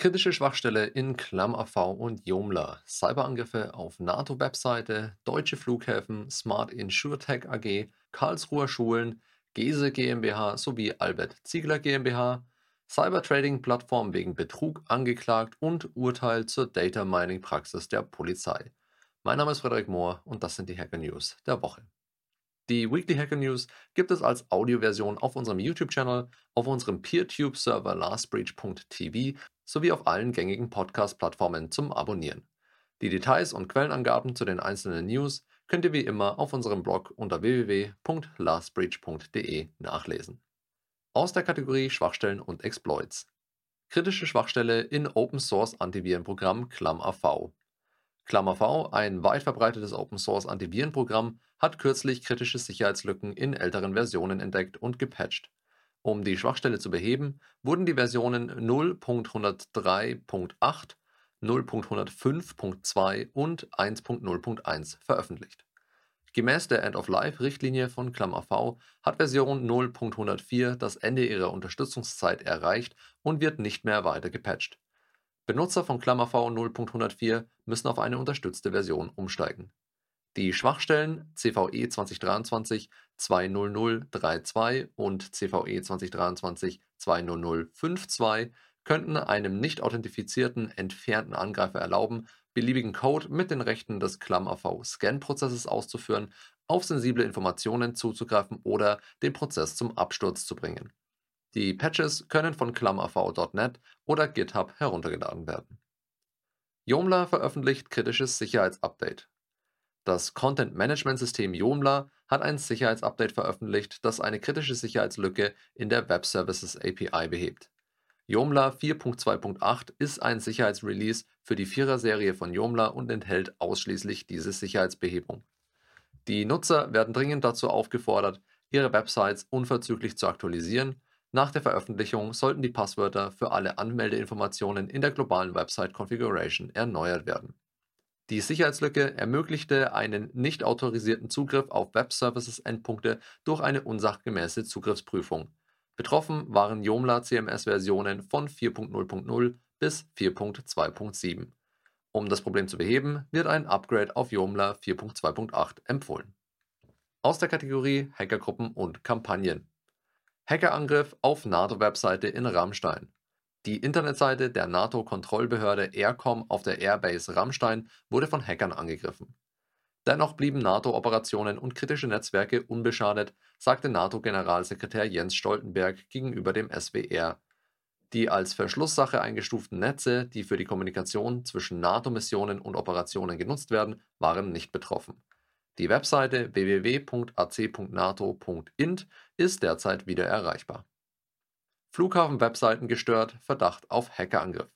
Kritische Schwachstelle in ClamAV und Joomla, Cyberangriffe auf NATO-Webseite, deutsche Flughäfen, Smart InsurTech AG, Karlsruher Schulen, Gese GmbH sowie Albert Ziegler GmbH, Cybertrading-Plattform wegen Betrug angeklagt und Urteil zur Data Mining-Praxis der Polizei. Mein Name ist Frederik Mohr und das sind die Hacker News der Woche. Die Weekly Hacker News gibt es als Audioversion auf unserem YouTube-Channel, auf unserem PeerTube-Server lastbreach.tv sowie auf allen gängigen Podcast-Plattformen zum Abonnieren. Die Details und Quellenangaben zu den einzelnen News könnt ihr wie immer auf unserem Blog unter www.lastbreach.de nachlesen. Aus der Kategorie Schwachstellen und Exploits. Kritische Schwachstelle in Open Source Antivirenprogramm ClamAV. ClamAV, ein weit verbreitetes Open Source Antivirenprogramm, hat kürzlich kritische Sicherheitslücken in älteren Versionen entdeckt und gepatcht. Um die Schwachstelle zu beheben, wurden die Versionen 0.103.8, 0.105.2 und 1.0.1 veröffentlicht. Gemäß der End-of-Life-Richtlinie von ClamAV hat Version 0.104 das Ende ihrer Unterstützungszeit erreicht und wird nicht mehr weiter gepatcht. Benutzer von ClamAV 0.104 müssen auf eine unterstützte Version umsteigen. Die Schwachstellen CVE 2023-20032 und CVE 2023-20052 könnten einem nicht authentifizierten entfernten Angreifer erlauben, beliebigen Code mit den Rechten des ClamAV-Scan-Prozesses auszuführen, auf sensible Informationen zuzugreifen oder den Prozess zum Absturz zu bringen. Die Patches können von ClamAV.net oder GitHub heruntergeladen werden. Joomla veröffentlicht kritisches Sicherheitsupdate. Das Content Management System Joomla hat ein Sicherheitsupdate veröffentlicht, das eine kritische Sicherheitslücke in der Web Services API behebt. Joomla 4.2.8 ist ein Sicherheitsrelease für die Vierer-Serie von Joomla und enthält ausschließlich diese Sicherheitsbehebung. Die Nutzer werden dringend dazu aufgefordert, ihre Websites unverzüglich zu aktualisieren nach der Veröffentlichung sollten die Passwörter für alle Anmeldeinformationen in der globalen Website Configuration erneuert werden. Die Sicherheitslücke ermöglichte einen nicht autorisierten Zugriff auf Web-Services-Endpunkte durch eine unsachgemäße Zugriffsprüfung. Betroffen waren Joomla CMS-Versionen von 4.0.0 bis 4.2.7. Um das Problem zu beheben, wird ein Upgrade auf Joomla 4.2.8 empfohlen. Aus der Kategorie Hackergruppen und Kampagnen Hackerangriff auf NATO-Webseite in Ramstein. Die Internetseite der NATO-Kontrollbehörde Aircom auf der Airbase Ramstein wurde von Hackern angegriffen. Dennoch blieben NATO-Operationen und kritische Netzwerke unbeschadet, sagte NATO-Generalsekretär Jens Stoltenberg gegenüber dem SWR. Die als Verschlusssache eingestuften Netze, die für die Kommunikation zwischen NATO-Missionen und Operationen genutzt werden, waren nicht betroffen. Die Webseite www.ac.nato.int ist derzeit wieder erreichbar. Flughafen-Webseiten gestört, Verdacht auf Hackerangriff.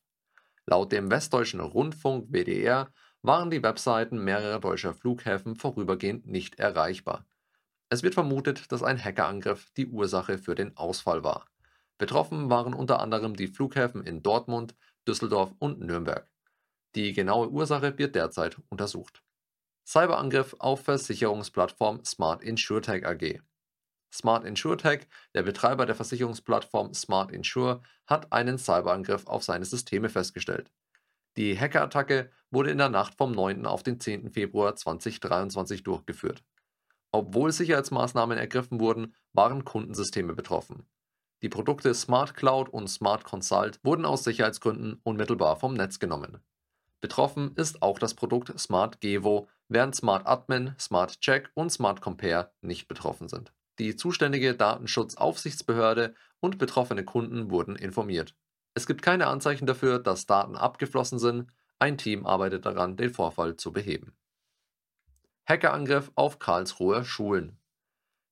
Laut dem Westdeutschen Rundfunk WDR waren die Webseiten mehrerer deutscher Flughäfen vorübergehend nicht erreichbar. Es wird vermutet, dass ein Hackerangriff die Ursache für den Ausfall war. Betroffen waren unter anderem die Flughäfen in Dortmund, Düsseldorf und Nürnberg. Die genaue Ursache wird derzeit untersucht. Cyberangriff auf Versicherungsplattform Smart InsurTech AG. Smart InsurTech, der Betreiber der Versicherungsplattform Smart Insure, hat einen Cyberangriff auf seine Systeme festgestellt. Die Hackerattacke wurde in der Nacht vom 9. auf den 10. Februar 2023 durchgeführt. Obwohl Sicherheitsmaßnahmen ergriffen wurden, waren Kundensysteme betroffen. Die Produkte Smart Cloud und Smart Consult wurden aus Sicherheitsgründen unmittelbar vom Netz genommen. Betroffen ist auch das Produkt Smart Gevo, während Smart Admin, Smart Check und Smart Compare nicht betroffen sind. Die zuständige Datenschutzaufsichtsbehörde und betroffene Kunden wurden informiert. Es gibt keine Anzeichen dafür, dass Daten abgeflossen sind. Ein Team arbeitet daran, den Vorfall zu beheben. Hackerangriff auf Karlsruher Schulen.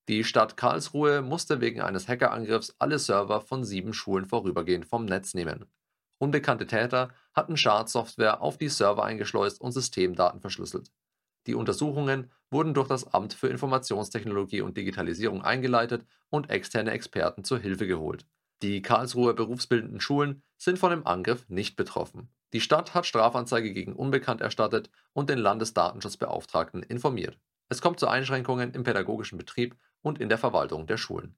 Die Stadt Karlsruhe musste wegen eines Hackerangriffs alle Server von sieben Schulen vorübergehend vom Netz nehmen. Unbekannte Täter hatten Schadsoftware auf die Server eingeschleust und Systemdaten verschlüsselt. Die Untersuchungen wurden durch das Amt für Informationstechnologie und Digitalisierung eingeleitet und externe Experten zur Hilfe geholt. Die Karlsruher berufsbildenden Schulen sind von dem Angriff nicht betroffen. Die Stadt hat Strafanzeige gegen Unbekannt erstattet und den Landesdatenschutzbeauftragten informiert. Es kommt zu Einschränkungen im pädagogischen Betrieb und in der Verwaltung der Schulen.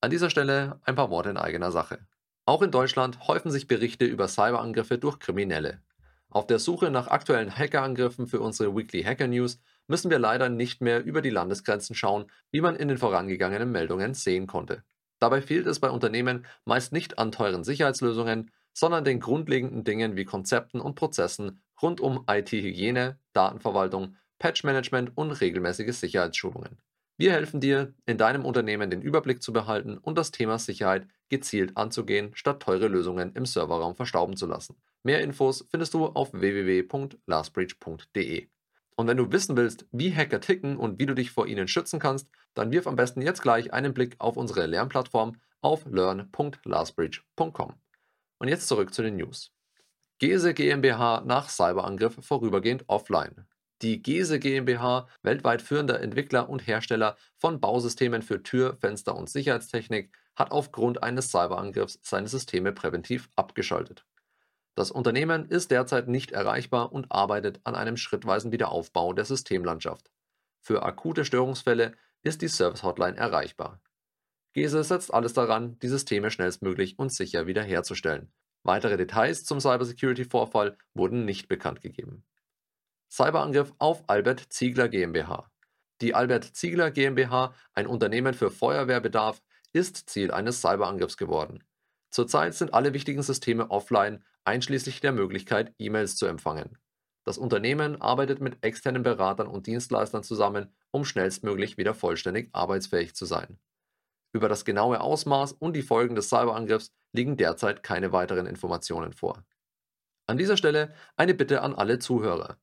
An dieser Stelle ein paar Worte in eigener Sache. Auch in Deutschland häufen sich Berichte über Cyberangriffe durch Kriminelle. Auf der Suche nach aktuellen Hackerangriffen für unsere Weekly Hacker News müssen wir leider nicht mehr über die Landesgrenzen schauen, wie man in den vorangegangenen Meldungen sehen konnte. Dabei fehlt es bei Unternehmen meist nicht an teuren Sicherheitslösungen, sondern den grundlegenden Dingen wie Konzepten und Prozessen rund um IT-Hygiene, Datenverwaltung, Patch-Management und regelmäßige Sicherheitsschulungen. Wir helfen dir, in deinem Unternehmen den Überblick zu behalten und das Thema Sicherheit gezielt anzugehen, statt teure Lösungen im Serverraum verstauben zu lassen. Mehr Infos findest du auf www.lastbreach.de. Und wenn du wissen willst, wie Hacker ticken und wie du dich vor ihnen schützen kannst, dann wirf am besten jetzt gleich einen Blick auf unsere Lernplattform auf learn.lastbridge.com. Und jetzt zurück zu den News. Gese GmbH nach Cyberangriff vorübergehend offline. Die Gese GmbH, weltweit führender Entwickler und Hersteller von Bausystemen für Tür-, Fenster- und Sicherheitstechnik, hat aufgrund eines Cyberangriffs seine Systeme präventiv abgeschaltet. Das Unternehmen ist derzeit nicht erreichbar und arbeitet an einem schrittweisen Wiederaufbau der Systemlandschaft. Für akute Störungsfälle ist die Service Hotline erreichbar. Gese setzt alles daran, die Systeme schnellstmöglich und sicher wiederherzustellen. Weitere Details zum Cybersecurity-Vorfall wurden nicht bekannt gegeben. Cyberangriff auf Albert Ziegler GmbH. Die Albert Ziegler GmbH, ein Unternehmen für Feuerwehrbedarf, ist Ziel eines Cyberangriffs geworden. Zurzeit sind alle wichtigen Systeme offline, einschließlich der Möglichkeit, E-Mails zu empfangen. Das Unternehmen arbeitet mit externen Beratern und Dienstleistern zusammen, um schnellstmöglich wieder vollständig arbeitsfähig zu sein. Über das genaue Ausmaß und die Folgen des Cyberangriffs liegen derzeit keine weiteren Informationen vor. An dieser Stelle eine Bitte an alle Zuhörer.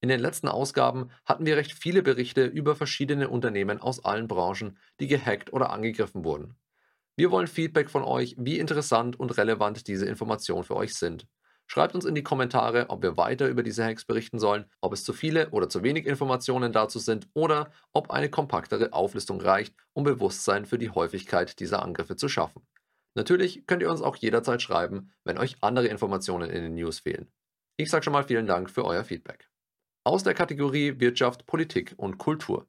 In den letzten Ausgaben hatten wir recht viele Berichte über verschiedene Unternehmen aus allen Branchen, die gehackt oder angegriffen wurden. Wir wollen Feedback von euch, wie interessant und relevant diese Informationen für euch sind. Schreibt uns in die Kommentare, ob wir weiter über diese Hacks berichten sollen, ob es zu viele oder zu wenig Informationen dazu sind oder ob eine kompaktere Auflistung reicht, um Bewusstsein für die Häufigkeit dieser Angriffe zu schaffen. Natürlich könnt ihr uns auch jederzeit schreiben, wenn euch andere Informationen in den News fehlen. Ich sage schon mal vielen Dank für euer Feedback. Aus der Kategorie Wirtschaft, Politik und Kultur.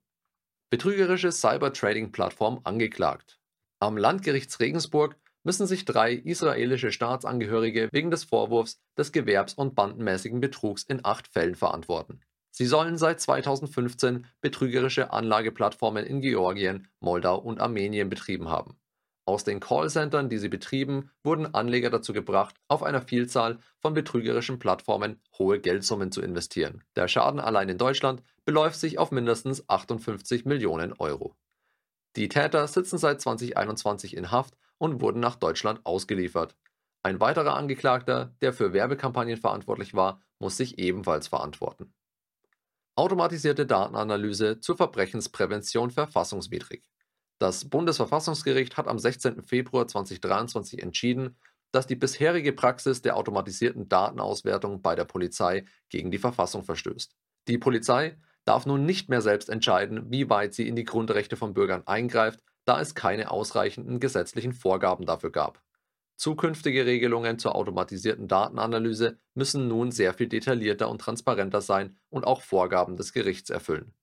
Betrügerische Cyber-Trading-Plattform angeklagt. Am Landgericht Regensburg müssen sich drei israelische Staatsangehörige wegen des Vorwurfs des gewerbs- und bandenmäßigen Betrugs in acht Fällen verantworten. Sie sollen seit 2015 betrügerische Anlageplattformen in Georgien, Moldau und Armenien betrieben haben. Aus den Callcentern, die sie betrieben, wurden Anleger dazu gebracht, auf einer Vielzahl von betrügerischen Plattformen hohe Geldsummen zu investieren. Der Schaden allein in Deutschland beläuft sich auf mindestens 58 Millionen Euro. Die Täter sitzen seit 2021 in Haft und wurden nach Deutschland ausgeliefert. Ein weiterer Angeklagter, der für Werbekampagnen verantwortlich war, muss sich ebenfalls verantworten. Automatisierte Datenanalyse zur Verbrechensprävention verfassungswidrig. Das Bundesverfassungsgericht hat am 16. Februar 2023 entschieden, dass die bisherige Praxis der automatisierten Datenauswertung bei der Polizei gegen die Verfassung verstößt. Die Polizei darf nun nicht mehr selbst entscheiden, wie weit sie in die Grundrechte von Bürgern eingreift, da es keine ausreichenden gesetzlichen Vorgaben dafür gab. Zukünftige Regelungen zur automatisierten Datenanalyse müssen nun sehr viel detaillierter und transparenter sein und auch Vorgaben des Gerichts erfüllen.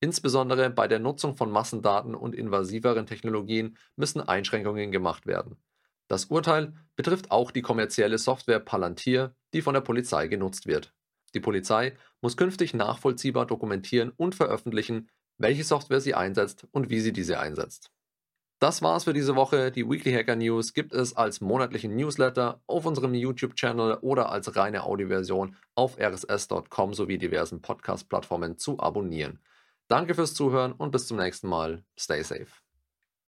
Insbesondere bei der Nutzung von Massendaten und invasiveren Technologien müssen Einschränkungen gemacht werden. Das Urteil betrifft auch die kommerzielle Software Palantir, die von der Polizei genutzt wird. Die Polizei muss künftig nachvollziehbar dokumentieren und veröffentlichen, welche Software sie einsetzt und wie sie diese einsetzt. Das war's für diese Woche. Die Weekly Hacker News gibt es als monatlichen Newsletter auf unserem YouTube-Channel oder als reine Audioversion auf rss.com sowie diversen Podcast-Plattformen zu abonnieren. Danke fürs Zuhören und bis zum nächsten Mal. Stay safe.